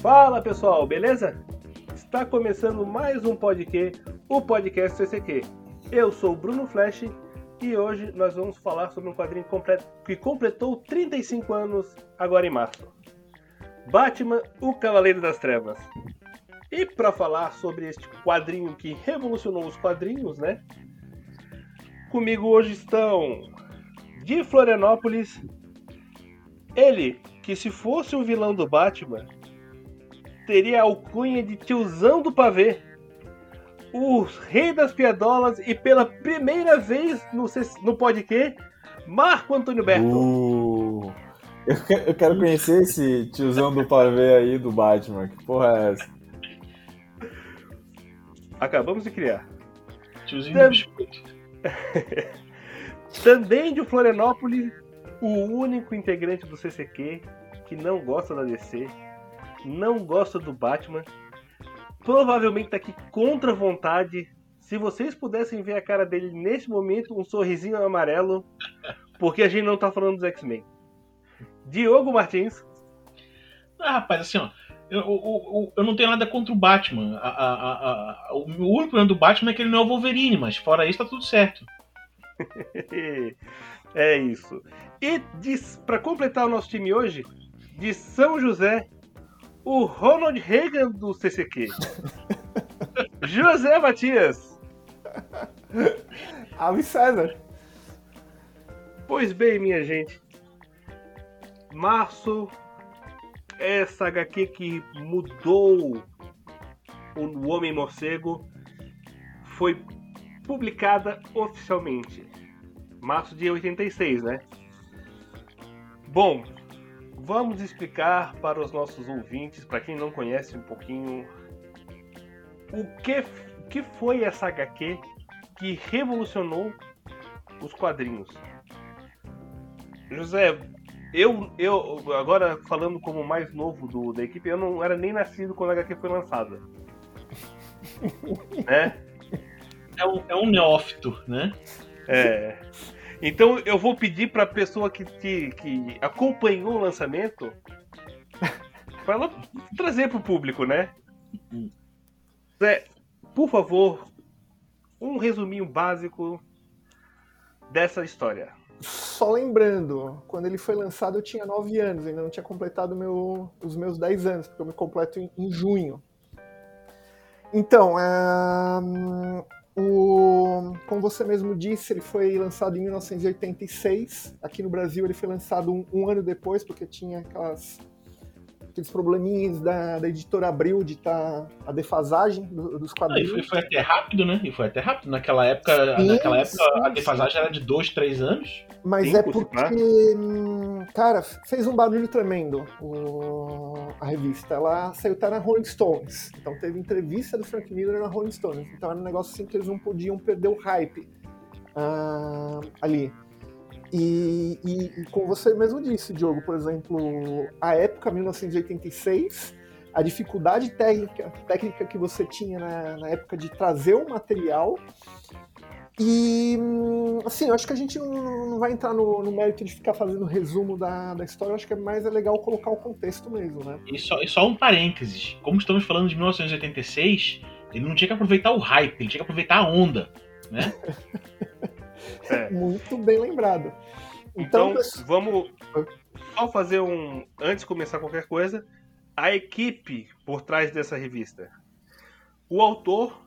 Fala pessoal, beleza? Está começando mais um podcast, o podcast CCQ. Eu sou o Bruno Flash e hoje nós vamos falar sobre um quadrinho que completou 35 anos agora em março. Batman, o Cavaleiro das Trevas. E para falar sobre este quadrinho que revolucionou os quadrinhos, né? Comigo hoje estão de Florianópolis, ele que se fosse o vilão do Batman, teria a alcunha de tiozão do pavê, o rei das piadolas e pela primeira vez no, no podcast, Marco Antônio Berto. Uh, eu, quero conhecer esse tiozão do pavê aí do Batman. Que porra é essa? Acabamos de criar. Tiozinho Tam... biscoito. Também de Florianópolis, o único integrante do CCQ que não gosta da DC, não gosta do Batman, provavelmente tá aqui contra a vontade. Se vocês pudessem ver a cara dele nesse momento, um sorrisinho amarelo, porque a gente não tá falando dos X-Men. Diogo Martins. Ah, rapaz, assim, ó. Eu, eu, eu, não tenho nada contra o Batman. A, a, a, o único problema do Batman é que ele não é o Wolverine, mas fora isso tá tudo certo. é isso. E para completar o nosso time hoje, de São José, o Ronald Reagan do CCQ. José Matias. Ave César. Pois bem, minha gente. Março, essa HQ que mudou o Homem Morcego, foi publicada oficialmente. Março de 86, né? Bom, vamos explicar para os nossos ouvintes, para quem não conhece um pouquinho, o que, que foi essa HQ que revolucionou os quadrinhos. José, eu, eu agora falando como mais novo do, da equipe, eu não era nem nascido quando a HQ foi lançada. né? É um, é um neófito, né? É. Então eu vou pedir para a pessoa que, que, que, acompanhou o lançamento para ela trazer para o público, né? Zé, por favor, um resuminho básico dessa história. Só lembrando, quando ele foi lançado eu tinha 9 anos, ainda não tinha completado meu, os meus 10 anos, porque eu me completo em, em junho. Então, é, o, como você mesmo disse, ele foi lançado em 1986. Aqui no Brasil ele foi lançado um, um ano depois, porque tinha aquelas aqueles probleminhas da, da editora Abril de estar tá, a defasagem do, dos quadrinhos. Não, e foi, foi, até rápido, né? E foi até rápido. Naquela época, sim, naquela época sim, a defasagem sim. era de dois, três anos. Mas Cinco, é porque, né? cara, fez um barulho tremendo o, a revista. Ela saiu até na Rolling Stones. Então teve entrevista do Frank Miller na Rolling Stones. Então era um negócio assim que eles não podiam perder o hype uh, ali. E, e, e, como você mesmo disse, Diogo, por exemplo, a época 1986, a dificuldade técnica, técnica que você tinha na, na época de trazer o material. E, assim, eu acho que a gente não, não vai entrar no, no, mérito de ficar fazendo resumo da, da história, eu acho que é mais é legal colocar o contexto mesmo, né? E só, e só um parênteses: como estamos falando de 1986, ele não tinha que aproveitar o hype, ele tinha que aproveitar a onda, né? É. Muito bem lembrado. Então, então vamos só fazer um. Antes de começar qualquer coisa, a equipe por trás dessa revista. O autor,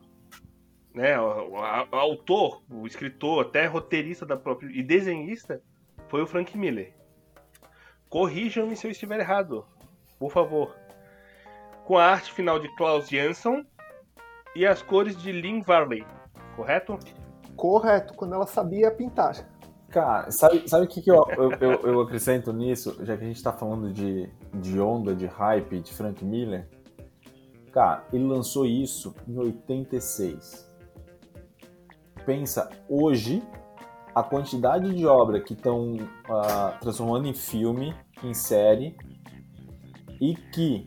né, o, o autor, o escritor, até roteirista da própria e desenhista foi o Frank Miller. Corrijam-me se eu estiver errado, por favor. Com a arte final de Klaus Jansson e as cores de Lynn Varley, correto? Correto, quando ela sabia pintar. Cara, sabe, sabe o que, que eu, eu, eu, eu, acrescento nisso, já que a gente tá falando de, de onda, de hype, de Frank Miller? Cara, ele lançou isso em 86. Pensa, hoje, a quantidade de obra que estão uh, ah, transformando em filme, em série, e que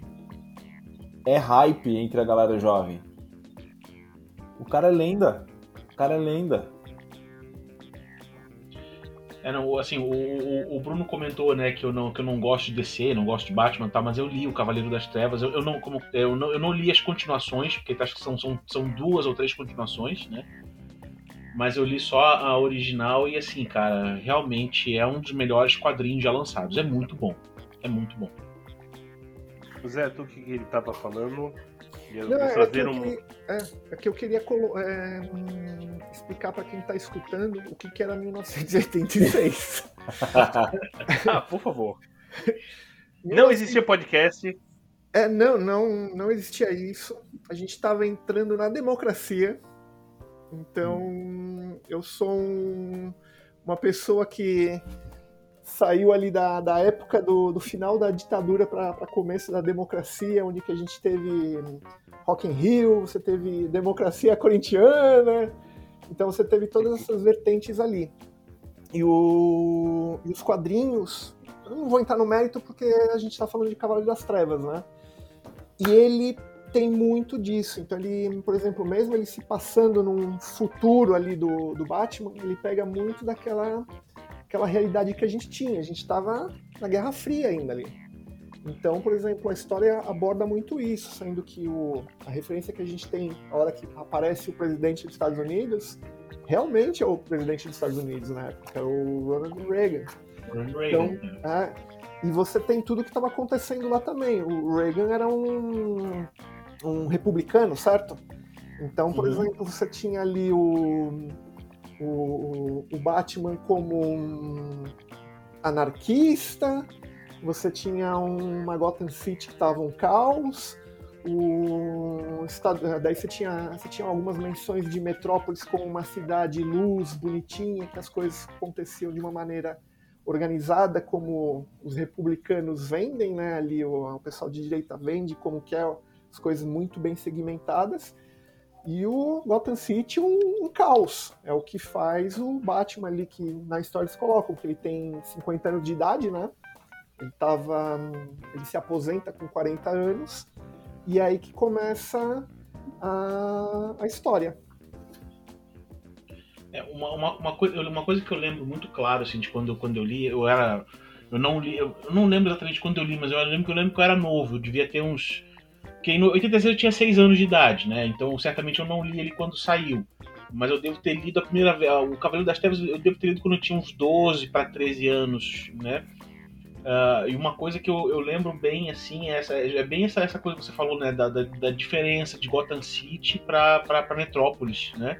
é hype entre a galera jovem. O cara é lenda cara é lenda. É, não, assim, o, o, o, Bruno comentou, né, que eu não, que eu não gosto de DC, não gosto de Batman e tal, mas eu li o Cavaleiro das Trevas. Eu, eu não, como, eu, não, eu não li as continuações, porque acho que são, são, são duas ou três continuações, né? Mas eu li só a original e, assim, cara, realmente é um dos melhores quadrinhos já lançados. É muito bom. É muito bom. Zé, tu que ele tava falando, não, é, que um... queria, é, é, que eu queria é, hum, explicar para quem está escutando o que, que era 1986. ah, por favor. Não existia podcast. É, não, não, não existia isso. A gente estava entrando na democracia. Então, eu sou um, uma pessoa que saiu ali da, da época do, do final da ditadura para começo da democracia, onde que a gente teve Rock in Rio, você teve democracia corintiana, então você teve todas essas vertentes ali. E, o, e os quadrinhos, eu não vou entrar no mérito porque a gente está falando de Cavaleiro das Trevas, né? E ele tem muito disso. Então ele, por exemplo, mesmo ele se passando num futuro ali do, do Batman, ele pega muito daquela aquela realidade que a gente tinha. A gente estava na Guerra Fria ainda ali. Então, por exemplo, a história aborda muito isso, sendo que o, a referência que a gente tem, a hora que aparece o presidente dos Estados Unidos, realmente é o presidente dos Estados Unidos na época, é o Ronald Reagan. Ronald Reagan. Então, é, e você tem tudo que estava acontecendo lá também. O Reagan era um, um republicano, certo? Então, por exemplo, você tinha ali o o, o Batman como um anarquista, você tinha uma Gotham City que estava um caos, o estado, daí você tinha, você tinha algumas menções de Metrópolis como uma cidade luz, bonitinha, que as coisas aconteciam de uma maneira organizada, como os republicanos vendem, né? Ali o, o pessoal de direita vende, como que é as coisas muito bem segmentadas. E o Gotham City um, um, caos. É o que faz o Batman ali que na história eles colocam, que ele tem 50 anos de idade, né? Ele tava. Ele se aposenta com 40 anos. E é aí que começa a, a história. É, uma, uma, uma, coisa, uma coisa que eu lembro muito claro, assim, de quando, quando eu li, eu era. Eu não li, eu não lembro exatamente quando eu li, mas eu lembro que eu lembro que eu era novo, eu devia ter uns porque em 86 eu tinha 6 anos de idade, né? Então certamente eu não li ele quando saiu. Mas eu devo ter lido a primeira vez. O Cavaleiro das Trevas eu devo ter lido quando eu tinha uns 12 para 13 anos, né? Uh, e uma coisa que eu, eu, lembro bem, assim, é, essa, é bem essa, essa coisa que você falou, né? Da, da, da diferença de Gotham City para Metrópolis, né?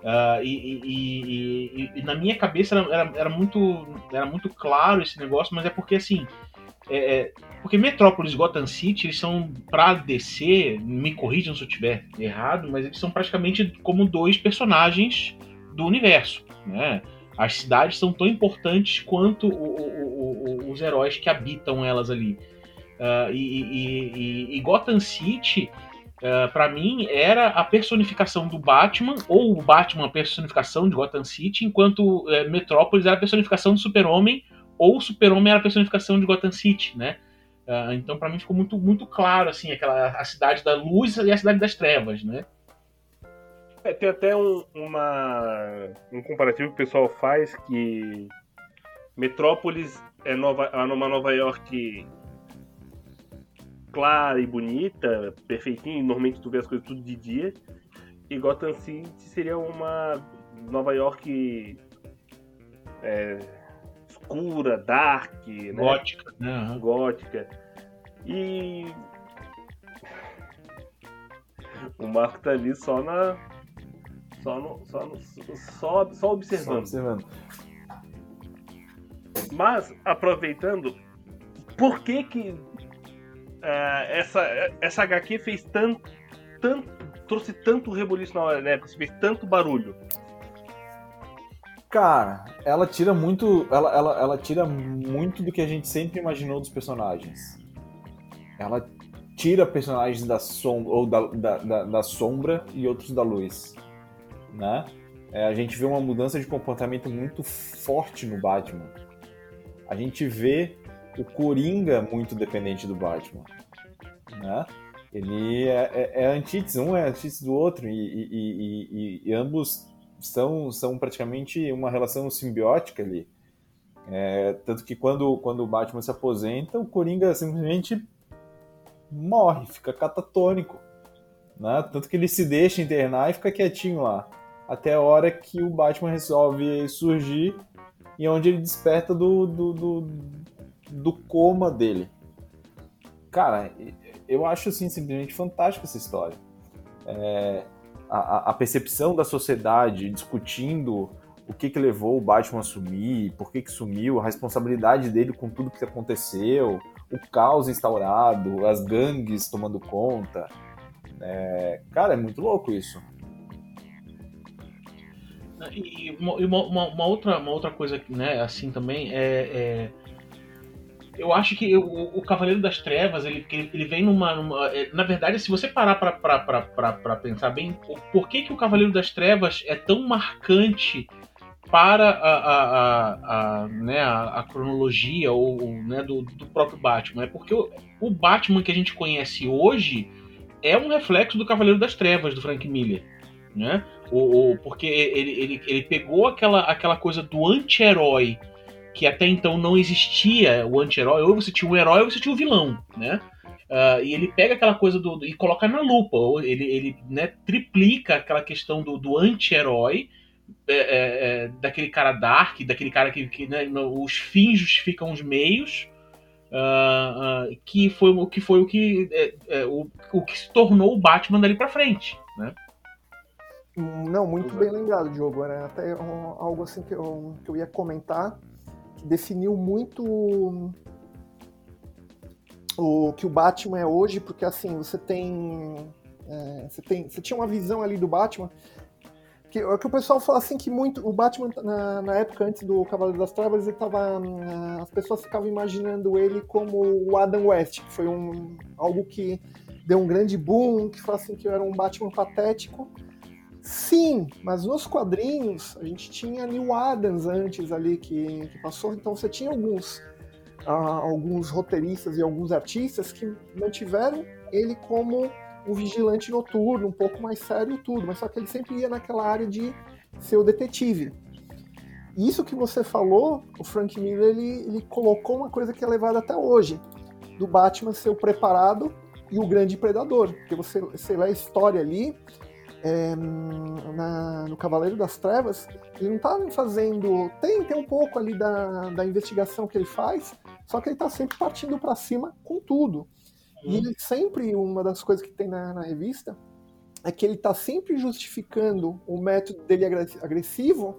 Uh, e, e, e, e, na minha cabeça era, era, era, muito, era muito claro esse negócio, mas é porque, assim, é, é, porque Metrópolis e Gotham City, eles são, pra DC, me corrijam se eu estiver errado, mas eles são praticamente como dois personagens do universo, né? As cidades são tão importantes quanto o, o, o, os heróis que habitam elas ali. Uh, e, e, e, Gotham City, uh, ah, para mim, era a personificação do Batman, ou o Batman a personificação de Gotham City, enquanto uh, Metrópolis era a personificação do Super-Homem ou o Super-Homem era a personificação de Gotham City, né? Uh, então, para mim, ficou muito, muito claro, assim, aquela, a cidade da luz e a cidade das trevas, né? É, tem até um, uma, um comparativo que o pessoal faz que Metrópolis é nova, é uma Nova York clara e bonita, perfeitinha, normalmente tu vê as coisas tudo de dia, e Gotham City seria uma Nova York é, escura, dark, né? gótica, né? Gótica. E o Marco tá ali só na só no, só, no, só, só observando. Só observando. Mas aproveitando, por que que uh, essa essa HQ fez tanto tanto trouxe tanto rebuliço na hora, né? Fez tanto barulho. Cara, ela tira muito. Ela, ela, ela tira muito do que a gente sempre imaginou dos personagens. Ela tira personagens da sombra, ou da, da, da, da sombra e outros da luz. Né? É, a gente vê uma mudança de comportamento muito forte no Batman. A gente vê o Coringa muito dependente do Batman. Né? Ele é, é, é antítese, um é antítese do outro, e, e, e, e ambos são, são praticamente uma relação simbiótica ali. É, tanto que quando, quando o Batman se aposenta, o Coringa simplesmente morre, fica catatônico. Né? Tanto que ele se deixa internar e fica quietinho lá. Até a hora que o Batman resolve surgir e onde ele desperta do, do, do, do coma dele. Cara, eu acho assim simplesmente fantástica essa história. É, a, a, percepção da sociedade discutindo o que, que levou o Batman a sumir, por que, que sumiu, a responsabilidade dele com tudo que aconteceu, o caos instaurado, as gangues tomando conta. É, cara, é muito louco isso. E uma, uma, uma, outra, uma outra coisa, né, assim também, é, é eu acho que o, o, Cavaleiro das Trevas, ele, ele vem numa, numa, é, Na verdade, se você parar pra, pra, pra, pra, pensar bem, por que, que o Cavaleiro das Trevas é tão marcante para a, a, a, a né, a, cronologia ou, né, do, do, próprio Batman? É porque o, o Batman que a gente conhece hoje é um reflexo do Cavaleiro das Trevas, do Frank Miller. Né? O, o, porque ele, ele, ele pegou aquela, aquela coisa do anti-herói que até então não existia o anti-herói, ou você tinha o herói ou você tinha o vilão, né? Uh, e ele pega aquela coisa do, e coloca na lupa, ele, ele né, triplica aquela questão do, do anti-herói, é, é, é, daquele cara dark, daquele cara que, que né, os fins justificam os meios, uh, uh, que foi o que foi o que é, é, o, o que se tornou o Batman dali para frente, né? Não, muito bem lembrado, Diogo. Era até um, algo assim que eu, que eu ia comentar definiu muito o que o Batman é hoje, porque assim, você tem. É, você, tem você tinha uma visão ali do Batman. Que, é que o pessoal fala assim que muito. O Batman, na, na época antes do Cavaleiro das Trevas, ele tava. As pessoas ficavam imaginando ele como o Adam West, que foi um, algo que deu um grande boom, que fala assim que era um Batman patético. Sim, mas nos quadrinhos a gente tinha Neil Adams antes ali que, que passou, então você tinha alguns, uh, alguns roteiristas e alguns artistas que mantiveram ele como um vigilante noturno, um pouco mais sério tudo, mas só que ele sempre ia naquela área de ser o detetive. Isso que você falou, o Frank Miller ele, ele colocou uma coisa que é levada até hoje, do Batman ser o preparado e o grande predador, porque você, você lê a história ali, é, na, no Cavaleiro das Trevas, ele não está fazendo. Tem, tem um pouco ali da, da investigação que ele faz, só que ele está sempre partindo para cima com tudo. E ele sempre, uma das coisas que tem na, na revista, é que ele está sempre justificando o método dele agressivo.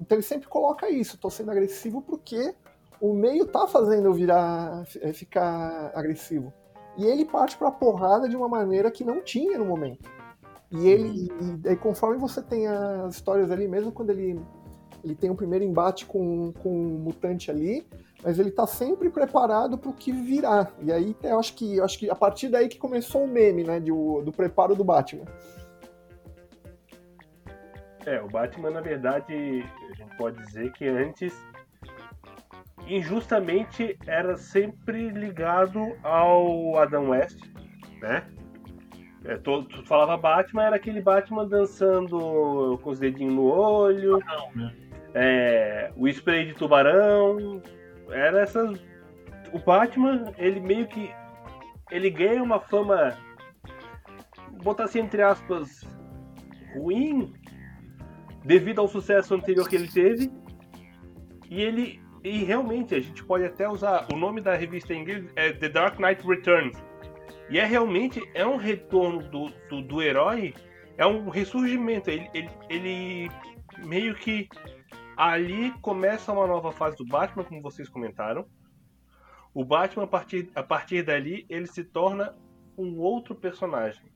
Então ele sempre coloca isso: estou sendo agressivo porque o meio tá fazendo eu virar, ficar agressivo. E ele parte para a porrada de uma maneira que não tinha no momento. E ele, e, e, conforme você tem as histórias ali, mesmo quando ele, ele tem o um primeiro embate com, com um mutante ali, mas ele tá sempre preparado para o que virá. E aí eu acho que eu acho que a partir daí que começou o meme, né, de, do preparo do Batman. É, o Batman, na verdade, a gente pode dizer que antes, injustamente, era sempre ligado ao Adam West, né? É, tu, tu, falava Batman, era aquele Batman dançando com os dedinhos no olho. Né? É, o spray de tubarão. Era essas. O Batman, ele meio que. Ele ganha uma fama. Botar assim entre aspas. ruim. Devido ao sucesso anterior que ele teve. E ele. E realmente, a gente pode até usar. O nome da revista em inglês é The Dark Knight Returns e é realmente é um retorno do, do, do herói, é um ressurgimento. Ele, ele, ele, meio que ali começa uma nova fase do Batman, como vocês comentaram. O Batman, a partir, a partir dali, ele se torna um outro personagem.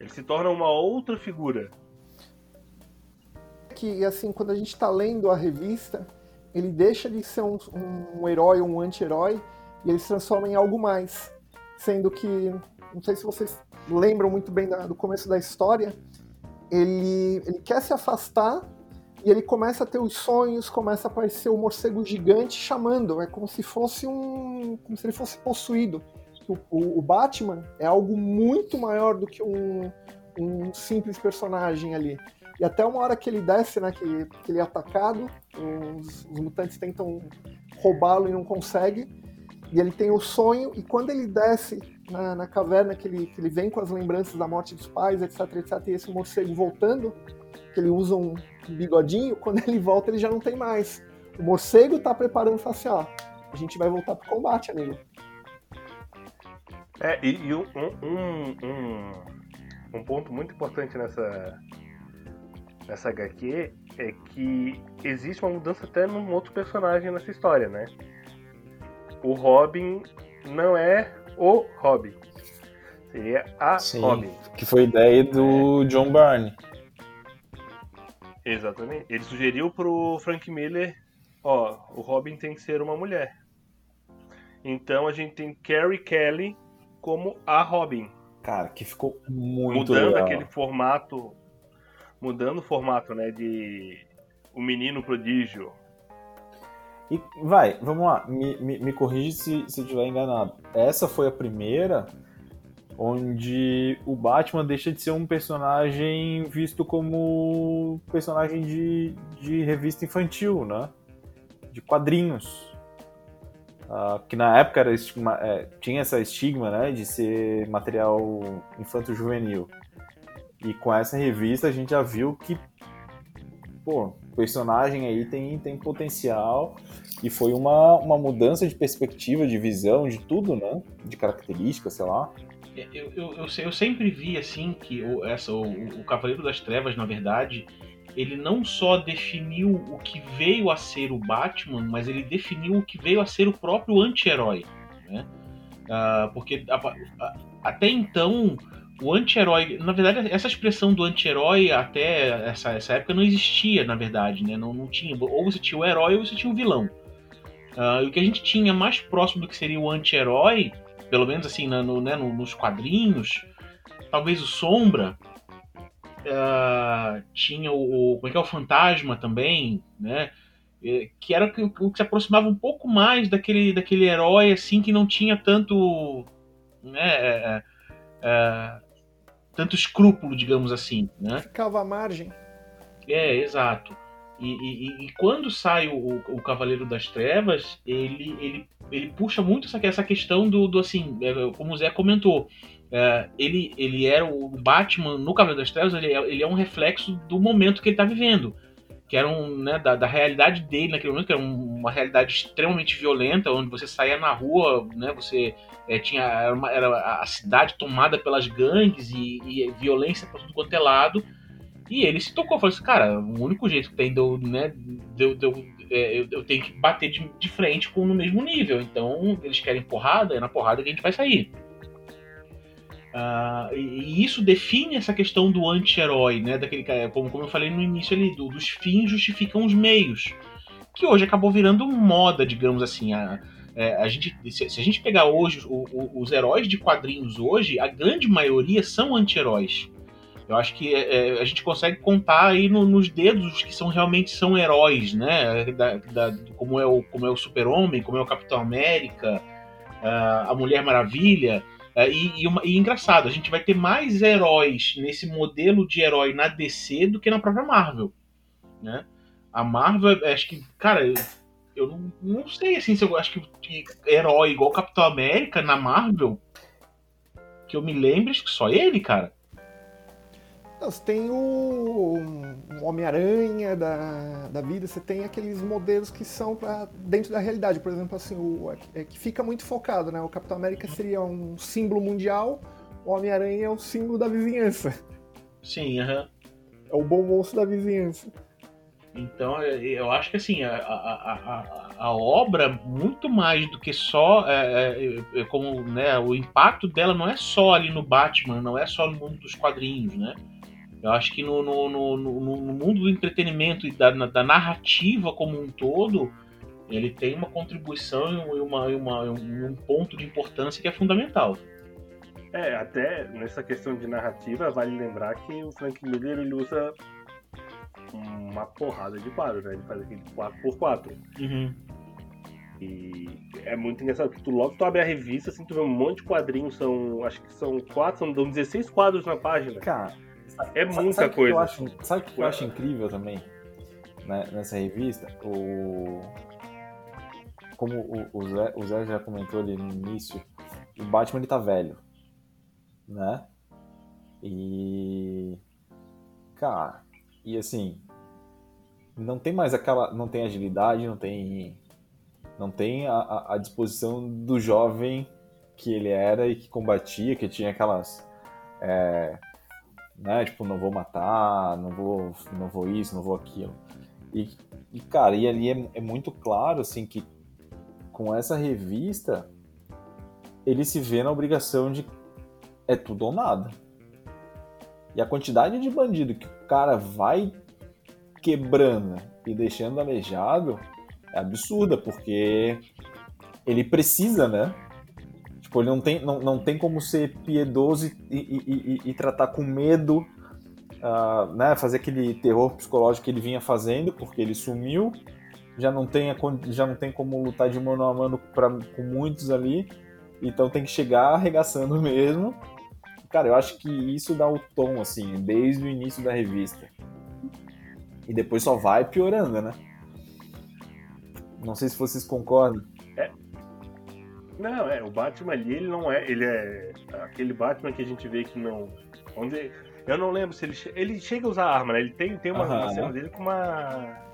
Ele se torna uma outra figura. Que assim, quando a gente está lendo a revista, ele deixa de ser um, um herói, um anti-herói, e ele se transforma em algo mais sendo que, não sei se vocês lembram muito bem do começo da história, ele, ele quer se afastar e ele começa a ter os sonhos, começa a aparecer o um morcego gigante chamando, é como se fosse um, como se ele fosse possuído. O, o, o Batman é algo muito maior do que um, um simples personagem ali. E até uma hora que ele desce, né, que, que ele é atacado, os, os mutantes tentam roubá-lo e não conseguem. E ele tem o sonho, e quando ele desce na, na caverna, que ele, que ele vem com as lembranças da morte dos pais, etc, etc, e esse morcego voltando, que ele usa um bigodinho, quando ele volta ele já não tem mais. O morcego tá preparando e fala assim, ó, a gente vai voltar pro combate, amigo. É, e, e um, um, um, um, ponto muito importante nessa, nessa HQ é que existe uma mudança até num outro personagem nessa história, né? O Robin não é o Robin. Seria a Sim, Robin. Que foi ideia do é. John Byrne. Exatamente. Ele sugeriu pro Frank Miller, ó, o Robin tem que ser uma mulher. Então a gente tem Carrie Kelly como a Robin. Cara, que ficou muito Mudando legal. aquele formato, mudando o formato, né, de o menino prodígio. E vai, vamos lá, me, me, me corrige se, se estiver enganado. Essa foi a primeira onde o Batman deixa de ser um personagem visto como personagem de, de revista infantil, né? De quadrinhos. Uh, que na época era estigma, é, tinha essa estigma né, de ser material infanto-juvenil. E com essa revista a gente já viu que pô, personagem aí tem, tem potencial e foi uma, uma mudança de perspectiva, de visão, de tudo, né? De características, sei lá. Eu, eu, eu, eu, sempre vi assim que o, essa, o, o Cavaleiro das Trevas, na verdade, ele não só definiu o que veio a ser o Batman, mas ele definiu o que veio a ser o próprio anti-herói. Né? Uh, porque a, a, até então, o anti-herói. Na verdade, essa expressão do anti-herói até essa, essa época não existia, na verdade. Né? Não, não tinha. Ou você tinha o herói ou você tinha o vilão. Uh, o que a gente tinha mais próximo do que seria o anti-herói pelo menos assim, no, né, nos quadrinhos, talvez o Sombra, uh, tinha o, como é que é, o Fantasma também, né, que era o que, se aproximava um pouco mais daquele, daquele herói, assim, que não tinha tanto, né, é, tanto escrúpulo, digamos assim, né. Ficava à margem. É, exato. E, e, e, quando sai o, o, Cavaleiro das Trevas, ele, ele ele puxa muito essa, essa questão do, do assim, é, como o Zé comentou, é, ele, ele era o Batman no Cavaleiro das Trevas, ele é, ele é um reflexo do momento que ele está vivendo. Que era um, né, da, da, realidade dele naquele momento, que era uma realidade extremamente violenta, onde você saía na rua, né, você é, tinha era, uma, era, a cidade tomada pelas gangues e, e violência por tudo quanto é lado. E ele se tocou, falou assim, cara, o único jeito que tem de eu, né, de, de, é, eu, eu, tenho que bater de, de, frente com no mesmo nível. Então, eles querem porrada, é na porrada que a gente vai sair. Uh, e, isso define essa questão do anti-herói, né? Daquele, como, como eu falei no início ali, do, dos fins justificam os meios. Que hoje acabou virando moda, digamos assim. A, é, a gente, se, se, a gente pegar hoje o, o, os heróis de quadrinhos hoje, a grande maioria são anti-heróis. Eu acho que é, é, a gente consegue contar aí no, nos dedos os que são realmente são heróis, né? Da, da, como é o, como é o Super-Homem, como é o Capitão América, uh, a Mulher Maravilha. Uh, e, e, uma, e, engraçado, a gente vai ter mais heróis nesse modelo de herói na DC do que na própria Marvel. Né? A Marvel, acho que, cara, eu, eu não, não sei assim, se eu acho que herói igual Capitão América na Marvel, que eu me lembro, acho que só ele, cara. Você tem o, Homem-Aranha da, da vida, você tem aqueles modelos que são para dentro da realidade. Por exemplo, assim, o, é que fica muito focado, né? O Capitão América seria um símbolo mundial, o Homem-Aranha é o símbolo da vizinhança. Sim, aham. É o bom moço da vizinhança. Então, eu acho que assim, a, a, a, a obra, muito mais do que só. É, é, é, como né, o impacto dela não é só ali no Batman, não é só no mundo dos quadrinhos, né? Eu acho que no, no, no, no mundo do entretenimento e da, da, narrativa como um todo, ele tem uma contribuição e uma, uma, um ponto de importância que é fundamental. É, até nessa questão de narrativa, vale lembrar que o Frank Miller ele usa uma porrada de quadros, né? Ele faz aquele 4x4. Uhum. E é muito engraçado, porque tu logo tu abre a revista, assim, tu vê um monte de quadrinhos, são. Acho que são quatro, são 16 quadros na página. Cara, É muita sabe coisa. Que acho, sabe o que eu acho incrível também né, nessa revista? O... Como o, o, Zé, o Zé já comentou ali no início, o Batman ele tá velho, né? E. Cara, e assim. Não tem mais aquela. Não tem agilidade, não tem. Não tem a, a disposição do jovem que ele era e que combatia, que tinha aquelas. É, né? Tipo, não vou matar, não vou, não vou isso, não vou aquilo. E, e cara, e ali é, é muito claro, assim, que com essa revista ele se vê na obrigação de é tudo ou nada. E a quantidade de bandido que o cara vai quebrando e deixando aleijado é absurda, porque ele precisa, né? Tipo, ele não tem, não, não tem como ser piedoso e, e, e, e tratar com medo, uh, né? Fazer aquele terror psicológico que ele vinha fazendo, porque ele sumiu, já não tem, a, já não tem como lutar de mano a mano pra, com muitos ali, então tem que chegar arregaçando mesmo Cara, eu acho que isso dá o tom, assim, desde o início da revista. E depois só vai piorando, né? Não sei se vocês concordam. Não, é, o Batman ali, ele não é. Ele é aquele Batman que a gente vê que não. Onde. Eu não lembro se ele. Ele chega a usar arma, né? Ele tem, tem uma, uma cena dele com uma.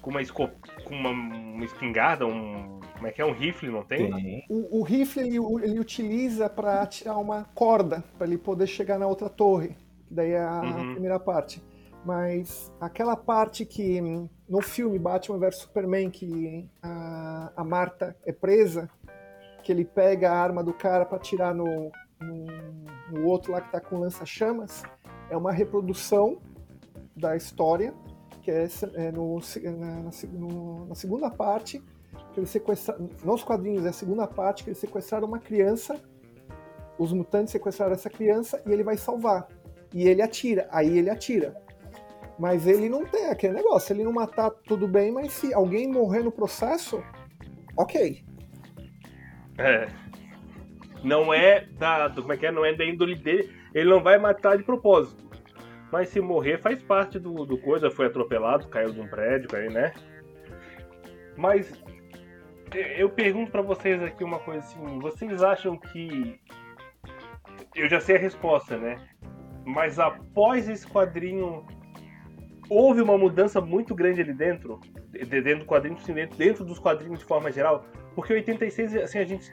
Com uma, escop, com uma, uma espingarda, um como é que é? Um rifle, não tem? tem. O, o, rifle ele, ele utiliza para tirar uma corda, para ele poder chegar na outra torre. Daí é a uhum. primeira parte. Mas aquela parte que no filme Batman vs Superman, que a, a Marta é presa, que ele pega a arma do cara para tirar no, no, no, outro lá que tá com lança-chamas, é uma reprodução da história, que é, é no, na, na, na segunda parte, que eles sequestraram. Nos quadrinhos é a segunda parte que eles sequestraram uma criança. Os mutantes sequestraram essa criança e ele vai salvar. E ele atira. Aí ele atira. Mas ele não tem aquele negócio. Ele não matar, tudo bem, mas se alguém morrer no processo, ok. É. Não é da. Como é que é? Não é da índole dele. Ele não vai matar de propósito. Mas se morrer, faz parte do, do coisa. Foi atropelado, caiu de um prédio, aí, né? Mas eu pergunto para vocês aqui uma coisa assim, vocês acham que eu já sei a resposta, né? Mas após esse quadrinho houve uma mudança muito grande ali dentro, dentro do quadrinho, dentro dos quadrinhos de forma geral, porque 86, assim, a gente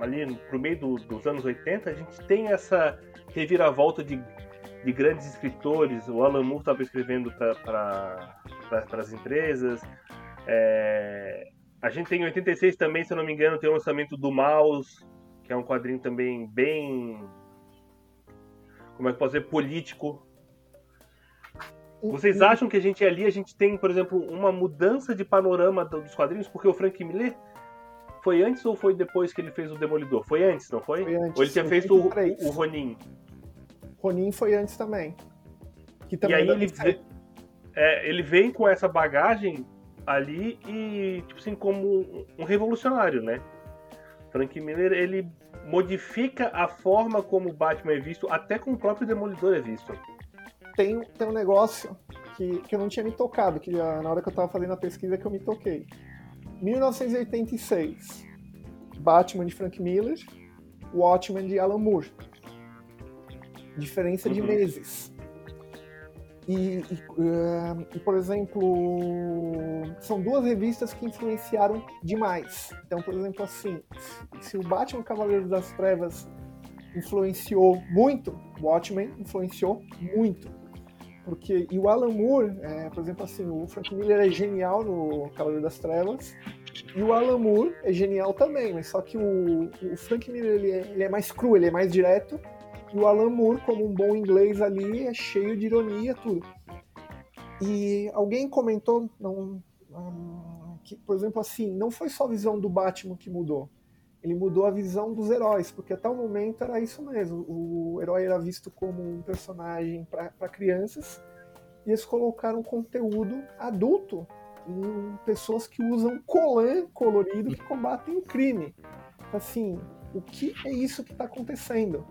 ali pro meio do, dos anos 80, a gente tem essa reviravolta de, de grandes escritores, o Alan Moore estava escrevendo para pra, as empresas, é, a gente tem em 86 também, se eu não me engano, tem o lançamento do Mouse, que é um quadrinho também bem. Como é que posso dizer? Político. Vocês acham que a gente ali, a gente tem, por exemplo, uma mudança de panorama dos quadrinhos? Porque o Frank Miller foi antes ou foi depois que ele fez o Demolidor? Foi antes, não foi? Foi antes. Ou ele tinha feito o, o, Ronin? Ronin foi antes também. Que também e aí ele, é, ele vem com essa bagagem ali e, tipo assim, como um revolucionário, né? Frank Miller, ele modifica a forma como o Batman é visto, até como o próprio Demolidor é visto. Tem, tem um negócio que, que eu não tinha me tocado, que na hora que eu tava fazendo a pesquisa que eu me toquei. 1986, Batman de Frank Miller, Watchmen de Alan Moore. Diferença de uhum. meses. E, e, uh, e, por exemplo, são duas revistas que influenciaram demais. Então, por exemplo, assim, se o Batman Cavaleiro das Trevas influenciou muito, Watchmen influenciou muito. Porque, e o Alan Moore, é, por exemplo, assim, o Frank Miller é genial no Cavaleiro das Trevas, e o Alan Moore é genial também, mas só que o, o Frank Miller ele é, ele é mais cru, ele é mais direto, e o Alan Moore, como um bom inglês ali, é cheio de ironia tudo. E alguém comentou, não, um, que, por exemplo, assim, não foi só a visão do Batman que mudou. Ele mudou a visão dos heróis, porque até o momento era isso mesmo. O herói era visto como um personagem para crianças, e eles colocaram conteúdo adulto em pessoas que usam colã colorido que combatem o crime. Assim, o que é isso que está acontecendo?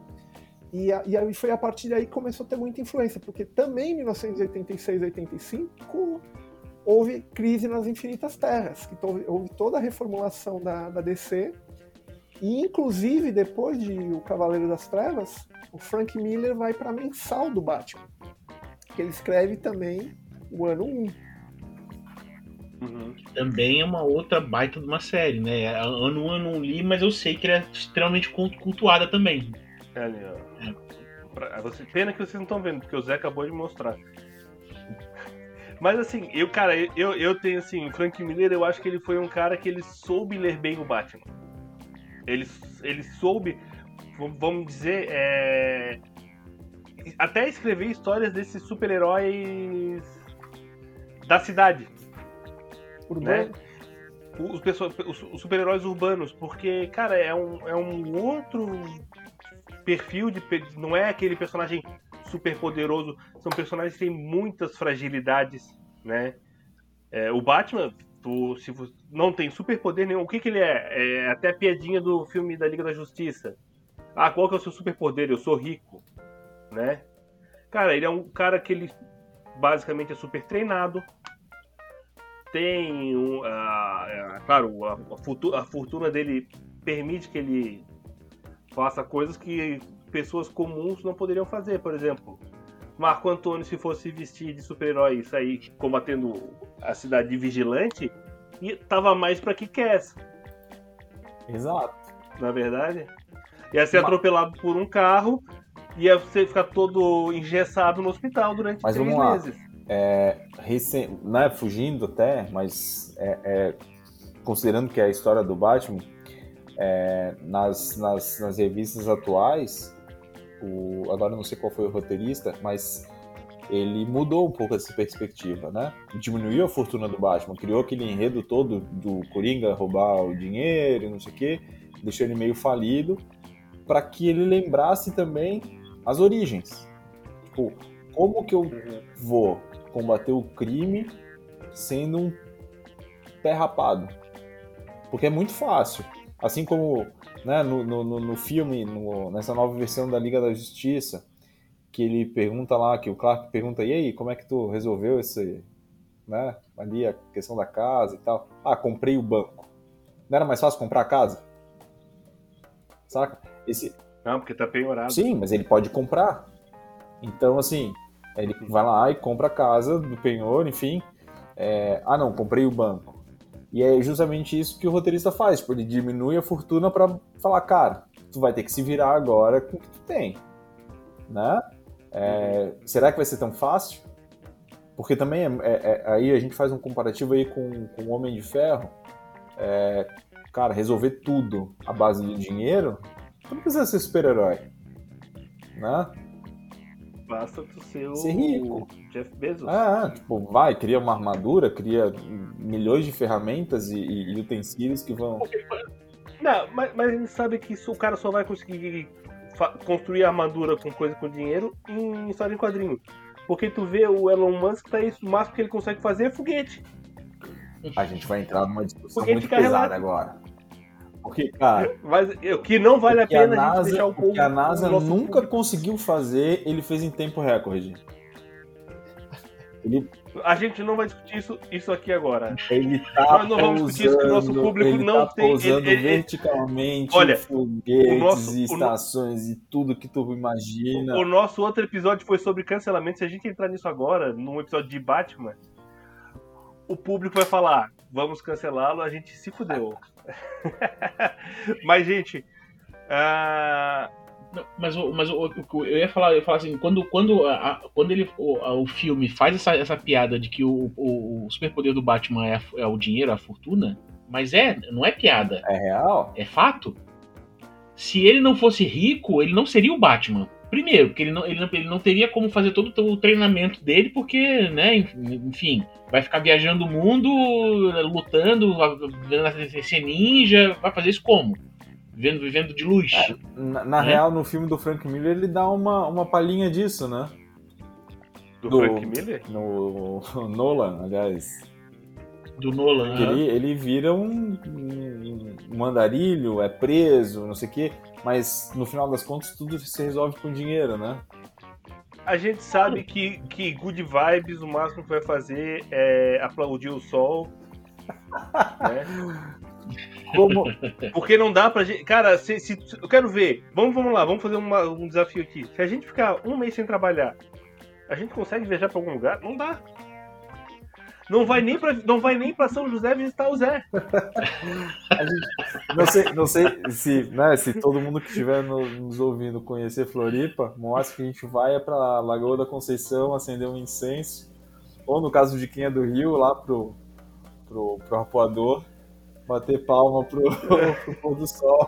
E, a, e foi a partir daí que começou a ter muita influência, porque também em 1986, 85 houve crise nas Infinitas Terras, que houve toda a reformulação da, da DC, e inclusive depois de O Cavaleiro das Trevas, o Frank Miller vai para a mensal do Batman, que ele escreve também o ano 1. Uhum. Também é uma outra baita de uma série, né? Ano 1 eu não li, mas eu sei que ela é extremamente cultuada também. É ali, ó. É. Você, pena que vocês não estão vendo, porque o Zé acabou de mostrar. Mas assim, eu, cara, eu, eu tenho assim, Frank Miller, eu acho que ele foi um cara que ele soube ler bem o Batman. Ele, ele soube, vamos dizer, é, até escrever histórias desses super-heróis da cidade. Né? Os, os super-heróis urbanos, porque, cara, é um, é um outro perfil de. Não é aquele personagem super poderoso, são personagens que têm muitas fragilidades, né? É, o Batman, tu, se não tem super poder nenhum, o que, que ele é? É até a piadinha do filme da Liga da Justiça. Ah, qual que é o seu super poder? Eu sou rico, né? Cara, ele é um cara que ele basicamente é super treinado, tem um, claro, a, a, a fortuna dele permite que ele faça coisas que pessoas comuns não poderiam fazer. Por exemplo, Marco Antônio, se fosse vestir de super-herói e sair combatendo a cidade de vigilante, e tava mais pra que quer. Exato. Na verdade. Ia ser Mas... atropelado por um carro, ia ficar todo engessado no hospital durante Mas três meses. É, recém, né, fugindo até, mas é, é, considerando que é a história do Batman, é, nas, nas, nas, revistas atuais, o, agora não sei qual foi o roteirista, mas ele mudou um pouco essa perspectiva, né? Diminuiu a fortuna do Batman, criou aquele enredo todo do Coringa roubar o dinheiro, não sei o quê, deixou ele meio falido, para que ele lembrasse também as origens. Tipo, como que eu vou combater o crime sendo um pé rapado? Porque é muito fácil. Assim como né, no, no, no filme, no, nessa nova versão da Liga da Justiça, que ele pergunta lá, que o Clark pergunta, e aí, como é que tu resolveu esse, né, ali a questão da casa e tal? Ah, comprei o banco. Não era mais fácil comprar a casa? Saca? Esse... Não, porque tá penhorado. Sim, mas ele pode comprar. Então, assim, ele vai lá e compra a casa do penhor, enfim. É... ah, não, comprei o banco. E é justamente isso que o roteirista faz, tipo, ele diminui a fortuna para falar, cara, tu vai ter que se virar agora com o que tu tem, né? É, será que vai ser tão fácil? Porque também é, é, é aí a gente faz um comparativo aí com, com o Homem de Ferro. É, cara, resolver tudo à base de dinheiro, tu não precisa ser super-herói, né? Basta tu ser, ser rico. Jeff Bezos. Ah, tipo, vai, cria uma armadura, cria milhões de ferramentas e, e utensílios que vão. Não, mas, mas a gente sabe que isso, o cara só vai conseguir construir armadura com coisa com dinheiro em história em quadrinho. Porque tu vê o Elon Musk, tá isso, o máximo que ele consegue fazer é foguete. A gente vai entrar numa discussão foguete muito pesada agora. Porque, cara. Mas o que não vale a pena a, NASA, a gente deixar o povo. O que a NASA nunca público. conseguiu fazer, ele fez em tempo recorde. Ele... A gente não vai discutir isso, isso aqui agora. Ele tá Nós não vamos discutir isso, que o nosso público ele não tá tem. Pousando ele, verticalmente olha, foguetes, nosso, estações no... e tudo que tu imagina. O, o nosso outro episódio foi sobre cancelamento. Se a gente entrar nisso agora, num episódio de Batman, o público vai falar: vamos cancelá-lo, a gente se fudeu. mas, gente. Uh... Mas, mas eu, eu ia falar, eu ia falar assim, quando, quando, a, quando ele, o, a, o filme faz essa, essa piada de que o, o, o superpoder do Batman é, é o dinheiro, a fortuna, mas é, não é piada. É real. É fato. Se ele não fosse rico, ele não seria o Batman. Primeiro, porque ele não, ele não, ele não teria como fazer todo o treinamento dele, porque, né, enfim, vai ficar viajando o mundo, lutando, vendo ser ninja, vai fazer isso como? Vivendo, vivendo de luz. É, na, na né? real, no filme do Frank Miller, ele dá uma, uma palhinha disso, né? Do, do Frank Miller? No, no Nolan, aliás. Do Nolan. Ele, ele vira um, um, um andarilho, é preso, não sei o quê, mas no final das contas tudo se resolve com dinheiro, né? A gente sabe que, que Good Vibes, o máximo que vai fazer é aplaudir o sol. né? Como, Porque não dá pra gente. Cara, se, se- eu quero ver. Vamos, vamos lá, vamos fazer uma- um desafio aqui. Se a gente ficar um mês sem trabalhar, a gente consegue viajar pra algum lugar? Não dá. Não vai nem pra, não vai nem pra São José visitar o Zé. Não, sei, não sei se, né, se todo mundo que estiver no- nos ouvindo conhecer Floripa, mostra que a gente vai pra Lagoa da Conceição acender um incenso, ou no caso de quem é do Rio, lá pro, pro, pro Arpoador, bater palma pro, pro pôr do sol.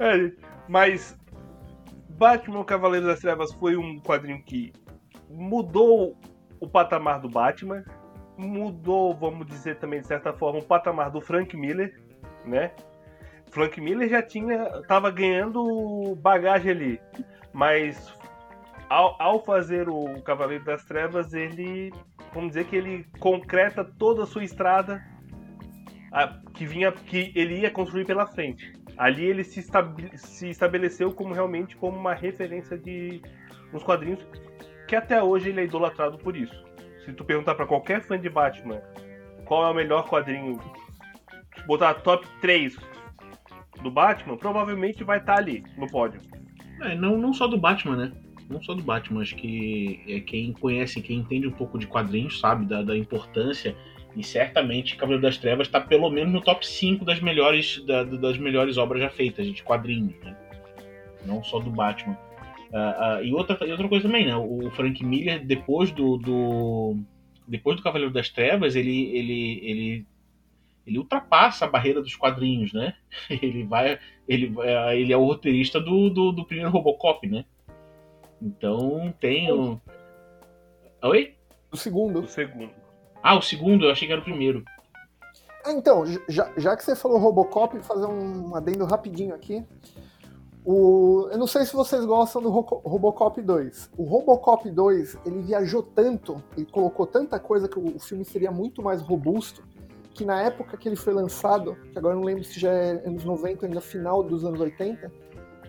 É, mas Batman Cavaleiro das Trevas foi um quadrinho que mudou o patamar do Batman, mudou, vamos dizer também de certa forma, o patamar do Frank Miller, né? Frank Miller já tinha, tava ganhando bagagem ali, mas ao, ao fazer o Cavaleiro das Trevas, ele, vamos dizer que ele concreta toda a sua estrada a- que vinha, que ele ia construir pela frente. Ali ele se, se estabeleceu como realmente como uma referência de nos quadrinhos que até hoje ele é idolatrado por isso. Se tu perguntar pra qualquer fã de Batman qual é o melhor quadrinho, botar top 3 do Batman, provavelmente vai estar ali no pódio. É, não, não só do Batman, né? Não só do Batman, acho que é, quem conhece, quem entende um pouco de quadrinhos, sabe da, da importância. E certamente Cavaleiro das Trevas está pelo menos no top 5 das melhores, da- das melhores obras já feitas de quadrinhos, né? Não só do Batman. Ah, ah, e, outra, e outra coisa também, né? O Frank Miller, depois do, do, depois do Cavaleiro das Trevas, ele, ele, ele, ele ultrapassa a barreira dos quadrinhos, né? Ele vai ele, é, ele é o roteirista do, do, do primeiro Robocop, né? Então tem o. Oi? O segundo. O segundo. Ah, o segundo, eu achei que era o primeiro. Ah, então, já, já que você falou Robocop, vou fazer um adendo rapidinho aqui. O, eu não sei se vocês gostam do Robocop 2. O Robocop 2, ele viajou tanto, ele colocou tanta coisa que o, filme seria muito mais robusto, que na época que ele foi lançado, que agora eu não lembro se já é anos 90 ou ainda final dos anos 80,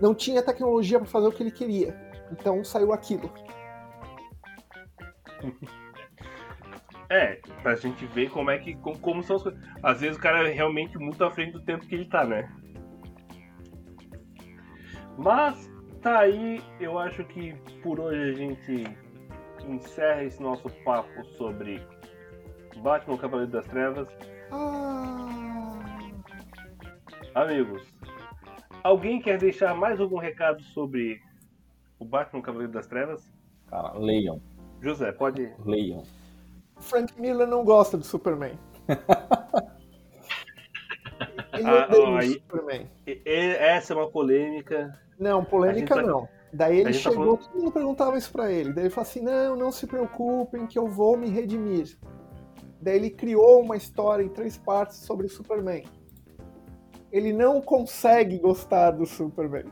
não tinha tecnologia para fazer o que ele queria. Então saiu aquilo. É, pra gente ver como é que. Como são as coisas. Às vezes o cara é realmente muito à frente do tempo que ele tá, né? Mas tá aí, eu acho que por hoje a gente encerra esse nosso papo sobre Batman o Cavaleiro das Trevas. Ah, Amigos, alguém quer deixar mais algum recado sobre o Batman o Cavaleiro das Trevas? Cara, leiam, José, pode. leiam. Frank Miller não gosta do Superman. Ele Ah, odeia o aí- Superman. Essa é uma polêmica. Não, polêmica tá- não. Daí a ele tá chegou, falando- todo mundo perguntava isso pra ele. Daí ele falou assim: não, não se preocupem que eu vou me redimir. Daí ele criou uma história em três partes sobre o Superman. Ele não consegue gostar do Superman.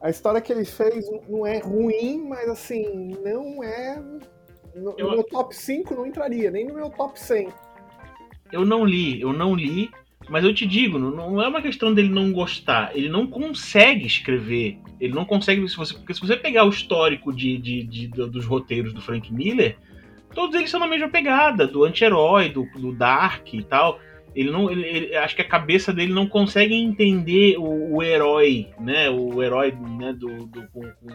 A história que ele fez não é ruim, mas assim, não é. No, no Eu- meu top 5 não entraria, nem no meu top 100. Eu não li, eu não li, mas eu te digo, não, é uma questão dele não gostar. Ele não consegue escrever. Ele não consegue. Se você, porque se você pegar o histórico de, de- de- do- dos roteiros do Frank Miller, todos eles são na mesma pegada, do anti-herói, do, do Dark e tal. Ele não. Ele, ele- acho que a cabeça dele não consegue entender o, o herói, né? O herói né? do, do- com, com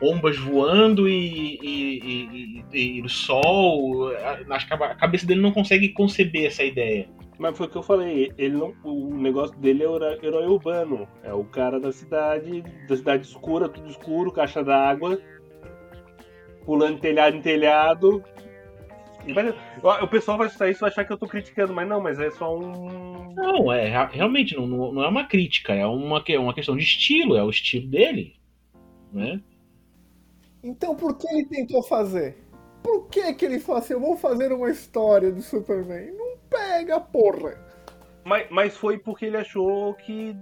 bombas voando e, e, e- e- o sol. Acho que a cabeça dele não consegue conceber essa ideia. Mas foi o que eu falei, ele não, o negócio dele é o herói- urbano. É o cara da cidade, da cidade escura, tudo escuro, caixa d'água, pulando telhado em telhado. E vai- o pessoal vai escutar isso e vai achar que eu tô criticando, mas não, mas é só um. Não, é rea- realmente não, não é uma crítica, é uma, que- uma questão de estilo, é o estilo dele. Né? Então por que ele tentou fazer? Por que, que ele falou assim: eu vou fazer uma história do Superman? Não pega, porra! Mas, mas foi porque ele achou que.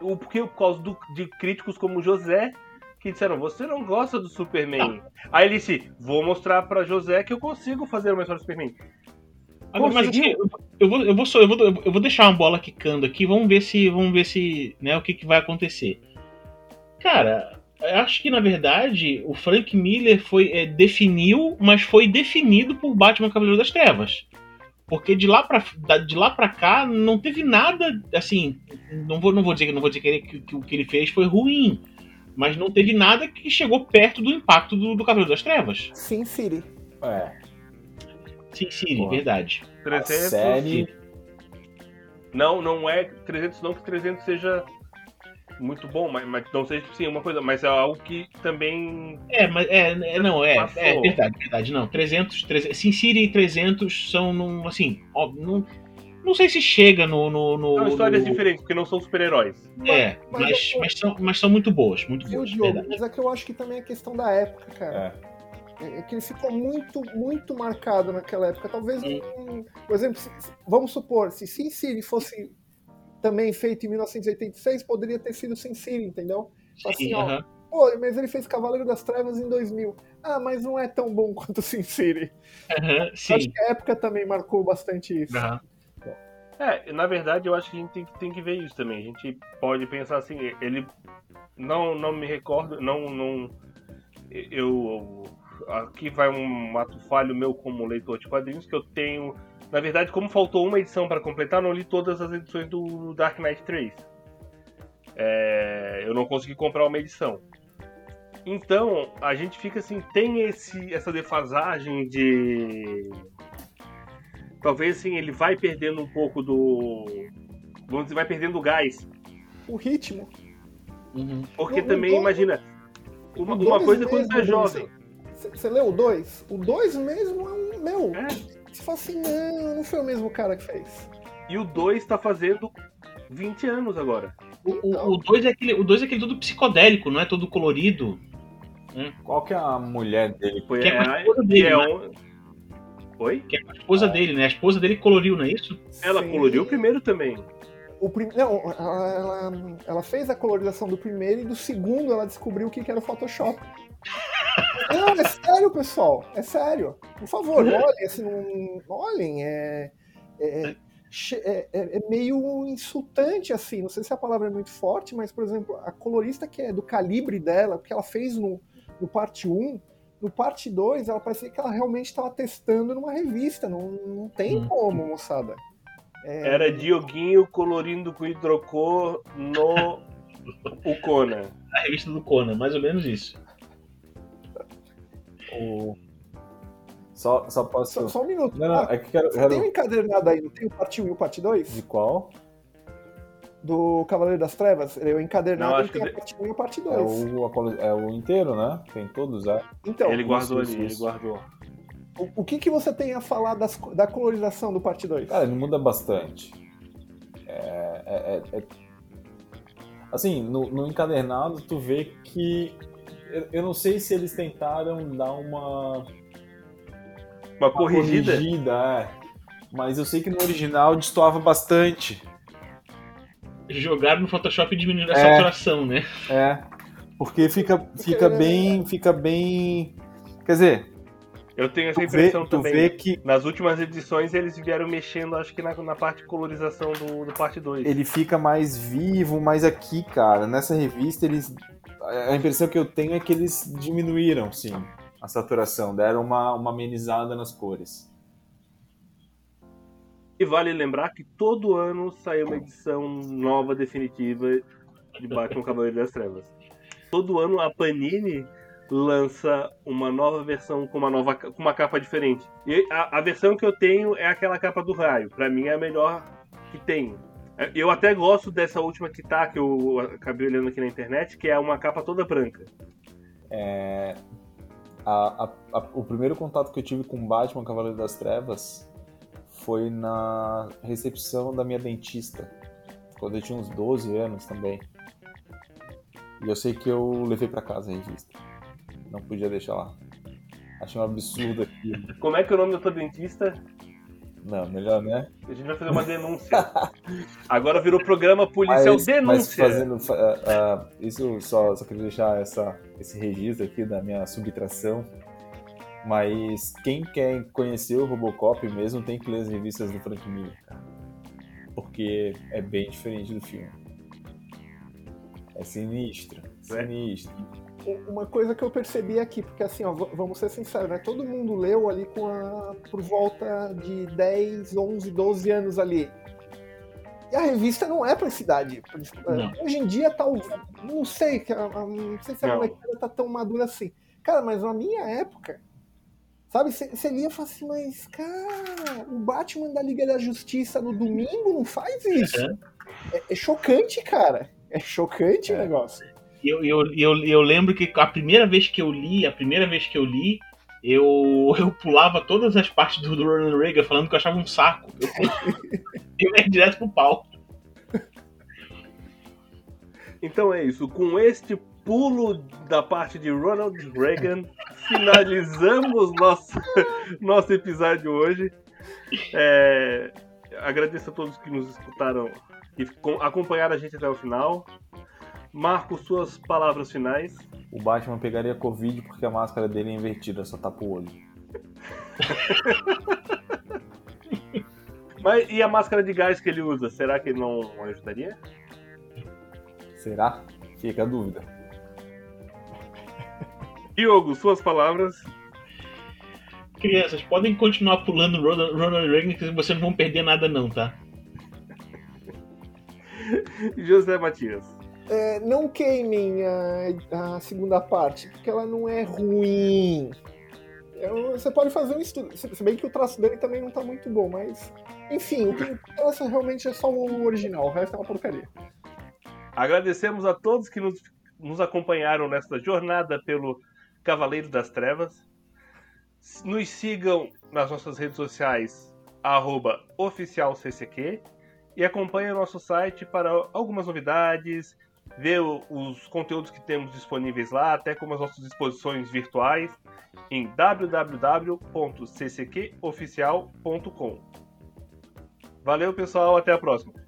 O, porque por causa do- de críticos como José, que disseram: Você não gosta do Superman. Aí ele disse: Vou mostrar pra José que eu consigo fazer uma história do Superman. Agora, mas assim, eu, eu vou, eu, vou, eu, vou, eu vou deixar uma bola quicando aqui, vamos ver se. Vamos ver se. Né, o que, que vai acontecer. Cara, eu acho que na verdade o Frank Miller foi é, definiu, mas foi definido por Batman Cavaleiro das Trevas. Porque de lá para de lá para cá não teve nada assim, não vou não vou dizer não vou dizer que, que, que o que ele fez foi ruim, mas não teve nada que chegou perto do impacto do, do Cavaleiro das Trevas. Sim, City. É. Sim, Siri, verdade. 300. série- Não, não é 300, não que 300 seja muito bom, mas, mas não seja sim uma coisa, mas é algo que também. É, mas é, é não, é, Passou. é verdade, verdade, não. 300, 300 Sin City e 300 são num, assim, ó, não, não sei se chega no, no, no São histórias no- diferentes, porque não são super-heróis. É, Mas- mas, mas- mas, são, mas são muito boas, muito Viu, boas, Diogo? verdade. Mas é que eu acho que também é questão da época, cara. É. É que ele ficou muito, muito marcado naquela época. Talvez, um, por exemplo, se- se- vamos supor, se Sin City fosse também feito em 1986, poderia ter sido Sin City, entendeu? Assim, Sim, ó, aham. Pô, mas ele fez Cavaleiro das Trevas em 2000. Ah, mas não é tão bom quanto Sin City. Aham, Acho sim. que a época também marcou bastante isso. aham. É, na verdade eu acho que a gente tem, que- tem que ver isso também. A gente pode pensar assim, ele não, não me recordo, não, não. Eu. Aqui vai um ato falho meu como leitor de quadrinhos, que eu tenho. Na verdade, como faltou uma edição para completar, não li todas as edições do Dark Knight 3. É, eu não consegui comprar uma edição. Então, a gente fica assim, tem esse, essa defasagem de talvez assim ele vai perdendo um pouco do vamos dizer vai perdendo o gás O ritmo. Uhum. porque O- o também dois- imagina uma, uma dois coisa é quando mesmo, tu é jovem Você você leu o 2? O 2 mesmo é um. Meu, É. você fala assim, não, não foi o mesmo cara que fez. e o 2 tá fazendo 20 anos agora O 2 é, aquele, o dois é aquele todo psicodélico, não é todo colorido. Qual que é a mulher dele? foi Que é a a- esposa que dele, é né? um... Oi? Que é a esposa dele, né? A esposa dele coloriu, não é isso? Ela Sim. coloriu o primeiro também. O prim... Não, ela, ela, ela fez a colorização do primeiro e do segundo ela descobriu o que que era o Photoshop. Não, é sério, pessoal. É sério. Por favor, olhem, assim, não... olhem, é... É, che- é- é- é meio insultante, assim. Não sei se a palavra é muito forte, mas, por exemplo, a colorista que é do calibre dela, que ela fez no, no parte 1, no parte 2, ela parecia que ela realmente estava testando numa revista. Não, não tem Hum. como, moçada. É, Era Dioguinho colorindo com hidrocor no o Conan. A revista do Conan, mais ou menos isso. O... Só, só posso. Só, só um minuto. Não, não, Ah, é que quero. Quero- tem um encadernado aí, não tem o parte 1 e o parte 2? De qual? Do Cavaleiro das Trevas? O encadernado Não, ele acho que tem a de- parte 1 e a parte É 2. o, a cole- é o inteiro, né? Tem todos, é. Então, ele guardou isso, ali, ele guardou. o, o que, que você tem a falar das, da colorização do parte 2? Cara, ele muda bastante. É, é- é- é- Assim, no, no encadernado tu vê que. Eu, eu não sei se eles tentaram dar uma, Uma uma corrigida? corrigida, é. Mas eu sei que no original destoava bastante. Jogaram no Photoshop e diminuíram a É. saturação, né? É. Porque fica, fica bem. Fica bem. Quer dizer, Eu tenho essa vê, impressão tu também. vê que Nas últimas edições eles vieram mexendo, acho que na, na parte de colorização do, do parte 2. ele fica mais vivo, mas aqui, cara, nessa revista eles. A impressão que eu tenho é que eles diminuíram, sim, a saturação, deram uma, uma amenizada nas cores. E vale lembrar que todo ano sai uma edição nova, definitiva de Batman Cavaleiro das Trevas. Todo ano a Panini lança uma nova versão com uma nova com uma capa diferente. E a, a versão que eu tenho é aquela capa do raio. Pra mim é a melhor que tem. É, Eu até gosto dessa última que tá, que eu acabei olhando aqui na internet, que é uma capa toda branca. A- a- a- o primeiro contato que eu tive com Batman Cavaleiro das Trevas foi na recepção da minha dentista, quando eu tinha uns 12 anos também. E eu sei que eu levei pra casa a revista. Não podia deixar lá. Achei um absurdo aquilo. Como é que é o nome da tua dentista? Não, melhor, né? A gente vai fazer uma denúncia. Agora virou programa policial Mas, mas denúncia. fazendo. fa- ah, ah, isso só, só queria deixar essa, esse registro aqui da minha subtração. Mas quem quer conhecer o Robocop mesmo tem que ler as revistas do Frank Miller. Porque é bem diferente do filme. É sinistro. Sinistro. Uma coisa que eu percebi aqui, porque assim, ó, vamos ser sinceros, né? Todo mundo leu ali com a, por volta de 10, 11, 12 anos ali. E a revista não é pra essa idade. Hoje em dia tá. o- Não sei, não sei se a molecada tá tão madura assim. Cara, mas na minha época, sabe, você lia e falava assim, mas, cara, o Batman da Liga da Justiça no domingo não faz isso. É, é chocante, cara. É chocante o É. negócio. Eu, eu, eu, eu lembro que a primeira vez que eu li, a primeira vez que eu li, eu, eu pulava todas as partes do do Ronald Reagan falando que eu achava um saco. Eu, eu ia direto pro pau. Então é isso. Com este pulo da parte de Ronald Reagan, finalizamos nosso, nosso episódio hoje. É, agradeço a todos que nos escutaram e com- acompanharam a gente até o final. Marco, suas palavras finais. O Batman pegaria Covid porque a máscara dele é invertida, só tapa o olho. Mas, e a máscara de gás que ele usa, será que não ajudaria? Será? Fica a dúvida. Diogo, suas palavras. Crianças, podem continuar pulando Ronald, Ronald Reagan que vocês não vão perder nada não, tá? José Matias. É, não queimem a, a segunda parte, porque ela não é ruim. É você pode fazer um estudo. Se bem que o traço dele também não tá muito bom, mas. Enfim, o que interessa realmente é só o original, o resto é uma porcaria. Agradecemos a todos que nos, nos acompanharam nesta jornada pelo Cavaleiro das Trevas. Nos sigam nas nossas redes sociais, oficialccq, e acompanhem o nosso site para algumas novidades, ver os conteúdos que temos disponíveis lá, até como as nossas exposições virtuais, em www.ccqoficial.com. Valeu, pessoal, até a próxima.